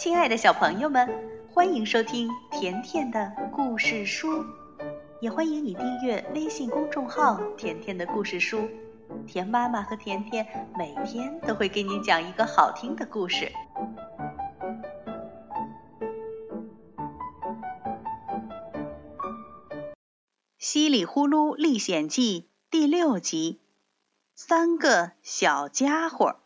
亲爱的小朋友们，欢迎收听甜甜的故事书，也欢迎你订阅微信公众号“甜甜的故事书”。甜妈妈和甜甜每天都会给你讲一个好听的故事。《唏哩呼噜历险记》第六集：三个小家伙。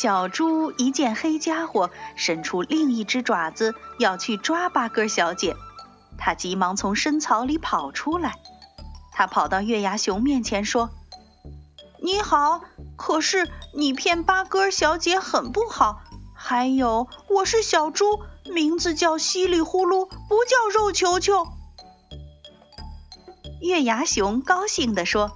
小猪一见黑家伙伸出另一只爪子要去抓八哥小姐，他急忙从深草里跑出来。他跑到月牙熊面前说：“你好，可是你骗八哥小姐很不好。还有，我是小猪，名字叫唏哩呼噜，不叫肉球球。”月牙熊高兴地说：“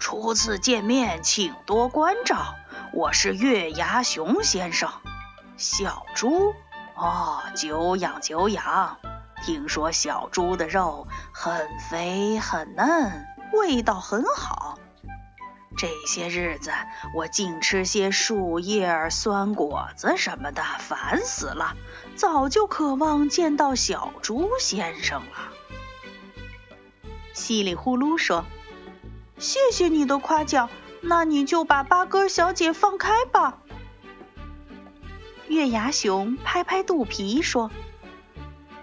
初次见面，请多关照。”我是月牙熊先生，小猪哦，久仰久仰。听说小猪的肉很肥很嫩，味道很好。这些日子我净吃些树叶、酸果子什么的，烦死了。早就渴望见到小猪先生了。稀里呼噜说：“谢谢你的夸奖。”那你就把八哥小姐放开吧。月牙熊拍拍肚皮说：“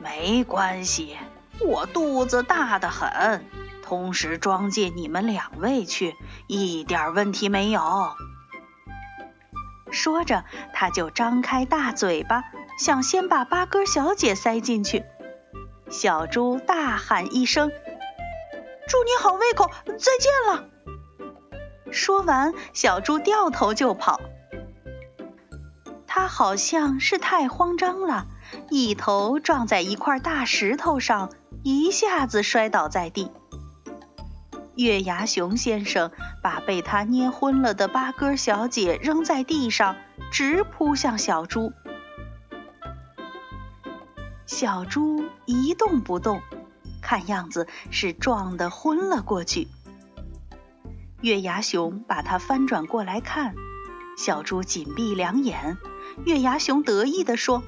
没关系，我肚子大得很，同时装进你们两位去，一点问题没有。”说着，他就张开大嘴巴，想先把八哥小姐塞进去。小猪大喊一声：“祝你好胃口，再见了！”说完，小猪掉头就跑。他好像是太慌张了，一头撞在一块大石头上，一下子摔倒在地。月牙熊先生把被他捏昏了的八哥小姐扔在地上，直扑向小猪。小猪一动不动，看样子是撞得昏了过去。月牙熊把它翻转过来看，小猪紧闭两眼。月牙熊得意地说：“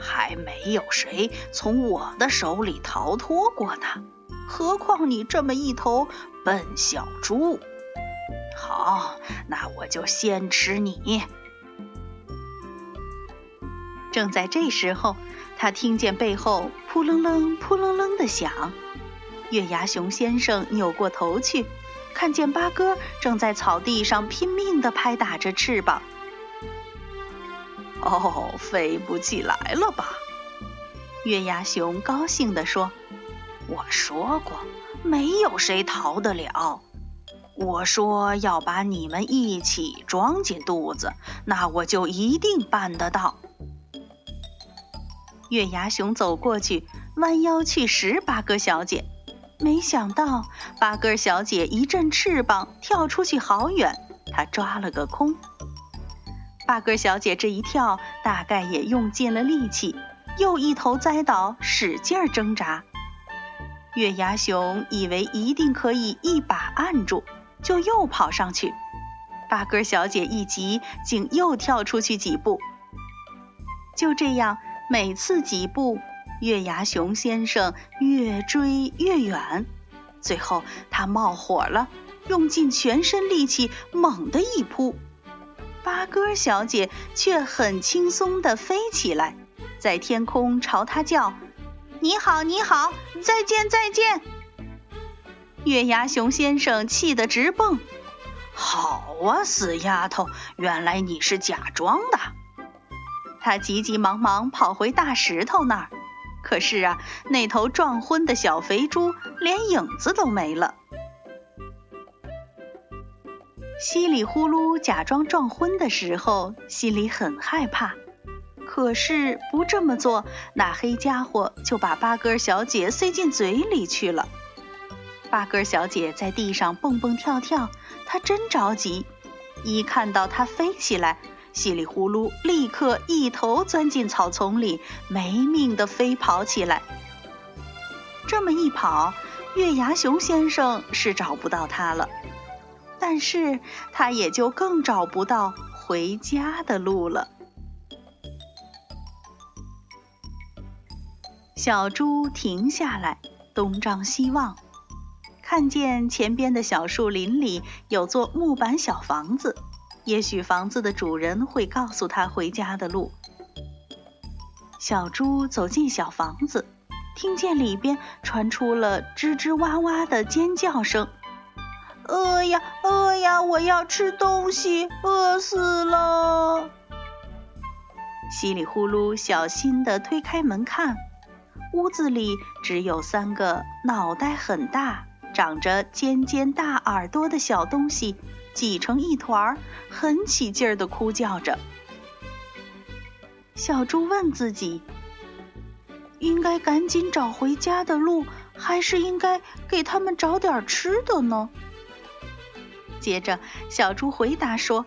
还没有谁从我的手里逃脱过呢，何况你这么一头笨小猪。好，那我就先吃你。”正在这时候，他听见背后扑棱棱、扑棱棱的响。月牙熊先生扭过头去。看见八哥正在草地上拼命地拍打着翅膀，哦，飞不起来了吧？月牙熊高兴地说：“我说过，没有谁逃得了。我说要把你们一起装进肚子，那我就一定办得到。”月牙熊走过去，弯腰去拾八哥小姐。没想到八哥小姐一阵翅膀跳出去好远，她抓了个空。八哥小姐这一跳，大概也用尽了力气，又一头栽倒，使劲挣扎。月牙熊以为一定可以一把按住，就又跑上去。八哥小姐一急，竟又跳出去几步。就这样，每次几步。月牙熊先生越追越远，最后他冒火了，用尽全身力气猛地一扑，八哥小姐却很轻松地飞起来，在天空朝他叫：“你好，你好，再见，再见！”月牙熊先生气得直蹦：“好啊，死丫头，原来你是假装的！”他急急忙忙跑回大石头那儿。可是啊，那头撞昏的小肥猪连影子都没了。稀里呼噜假装撞昏的时候，心里很害怕。可是不这么做，那黑家伙就把八哥小姐塞进嘴里去了。八哥小姐在地上蹦蹦跳跳，她真着急。一看到它飞起来。稀里呼噜，立刻一头钻进草丛里，没命的飞跑起来。这么一跑，月牙熊先生是找不到他了。但是他也就更找不到回家的路了。小猪停下来，东张西望，看见前边的小树林里有座木板小房子，也许房子的主人会告诉他回家的路。小猪走进小房子，听见里边传出了吱吱哇哇的尖叫声。饿呀，饿呀！我要吃东西，饿死了！稀里呼噜，小心地推开门看，屋子里只有三个脑袋很大、长着尖尖大耳朵的小东西，挤成一团，很起劲儿地哭叫着。小猪问自己：应该赶紧找回家的路，还是应该给他们找点吃的呢？接着，小猪回答说：“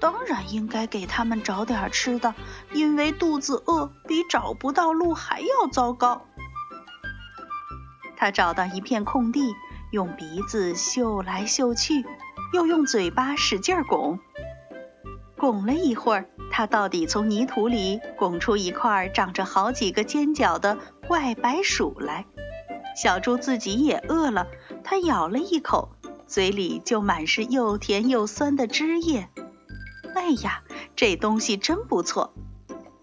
当然应该给他们找点吃的，因为肚子饿比找不到路还要糟糕。”他找到一片空地，用鼻子嗅来嗅去，又用嘴巴使劲儿拱。拱了一会儿，他到底从泥土里拱出一块长着好几个尖角的怪白薯来。小猪自己也饿了，它咬了一口。嘴里就满是又甜又酸的汁液，哎呀，这东西真不错！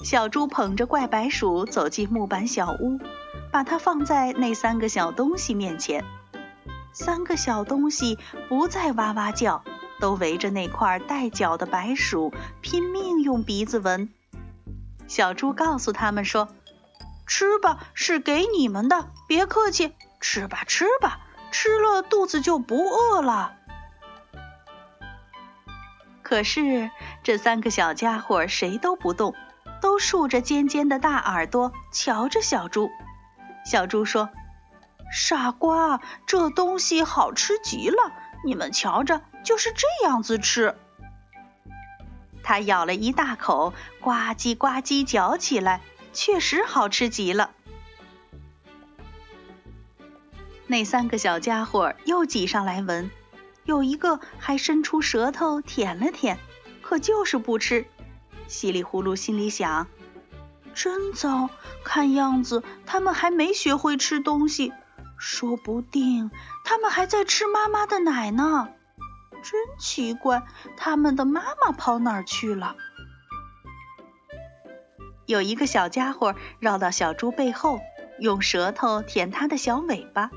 小猪捧着怪白薯走进木板小屋，把它放在那三个小东西面前。三个小东西不再哇哇叫，都围着那块带角的白薯拼命用鼻子闻。小猪告诉他们说：“吃吧，是给你们的，别客气，吃吧，吃吧。”吃了肚子就不饿了。可是这三个小家伙谁都不动，都竖着尖尖的大耳朵瞧着小猪。小猪说：“傻瓜，这东西好吃极了，你们瞧着，就是这样子吃。”他咬了一大口，呱唧呱唧嚼起来，确实好吃极了。那三个小家伙又挤上来闻，有一个还伸出舌头舔了舔，可就是不吃。稀里呼噜心里想：真糟，看样子他们还没学会吃东西，说不定他们还在吃妈妈的奶呢。真奇怪，他们的妈妈跑哪儿去了？有一个小家伙绕到小猪背后，用舌头舔它的小尾巴。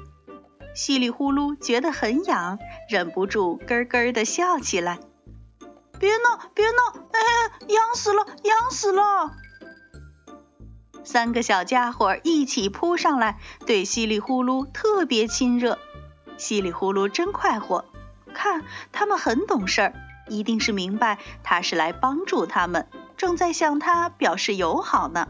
稀里呼噜觉得很痒，忍不住咯咯的笑起来。别闹，别闹！哎，痒死了，痒死了！三个小家伙一起扑上来，对稀里呼噜特别亲热。稀里呼噜真快活，看他们很懂事儿，一定是明白他是来帮助他们，正在向他表示友好呢。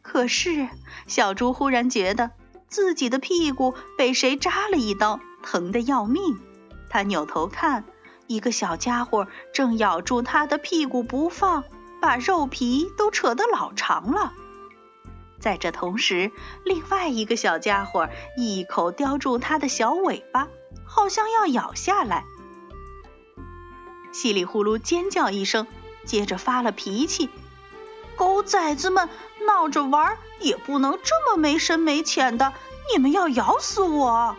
可是小猪忽然觉得。自己的屁股被谁扎了一刀，疼得要命。他扭头看，一个小家伙正咬住他的屁股不放，把肉皮都扯得老长了。在这同时，另外一个小家伙一口叼住他的小尾巴，好像要咬下来。稀里呼噜尖叫一声，接着发了脾气：“狗崽子们！”闹着玩也不能这么没深没浅的，你们要咬死我！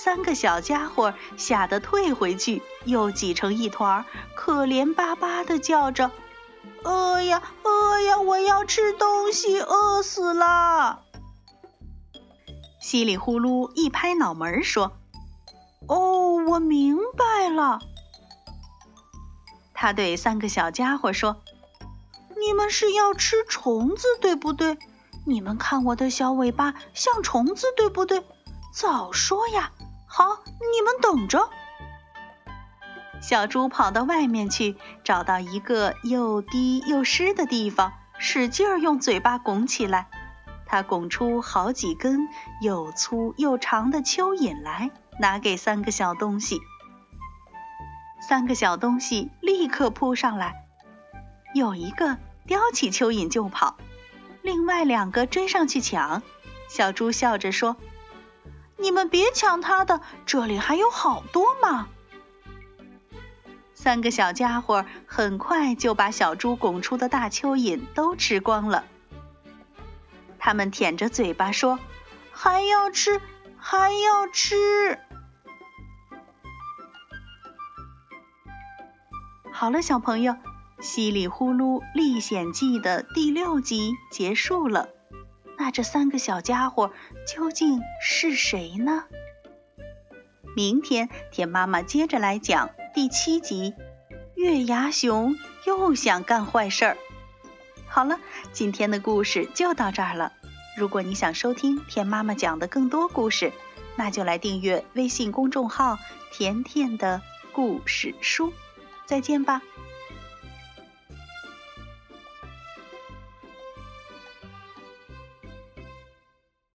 三个小家伙吓得退回去，又挤成一团，可怜巴巴的叫着：“饿呀，饿呀！我要吃东西，饿死了！”稀里呼噜一拍脑门说：“哦，我明白了。”他对三个小家伙说。你们是要吃虫子，对不对？你们看我的小尾巴像虫子，对不对？早说呀！好，你们等着。小猪跑到外面去，找到一个又低又湿的地方，使劲儿用嘴巴拱起来。它拱出好几根又粗又长的蚯蚓来，拿给三个小东西。三个小东西立刻扑上来，有一个。叼起蚯蚓就跑，另外两个追上去抢。小猪笑着说：“你们别抢他的，这里还有好多嘛！三个小家伙很快就把小猪拱出的大蚯蚓都吃光了。他们舔着嘴巴说：“还要吃，还要吃。”好了，小朋友，《稀里呼噜历险记》的第六集结束了。那这三个小家伙究竟是谁呢？明天田妈妈接着来讲第七集。月牙熊又想干坏事儿。好了，今天的故事就到这儿了。如果你想收听田妈妈讲的更多故事，那就来订阅微信公众号“甜甜的故事书”。再见吧。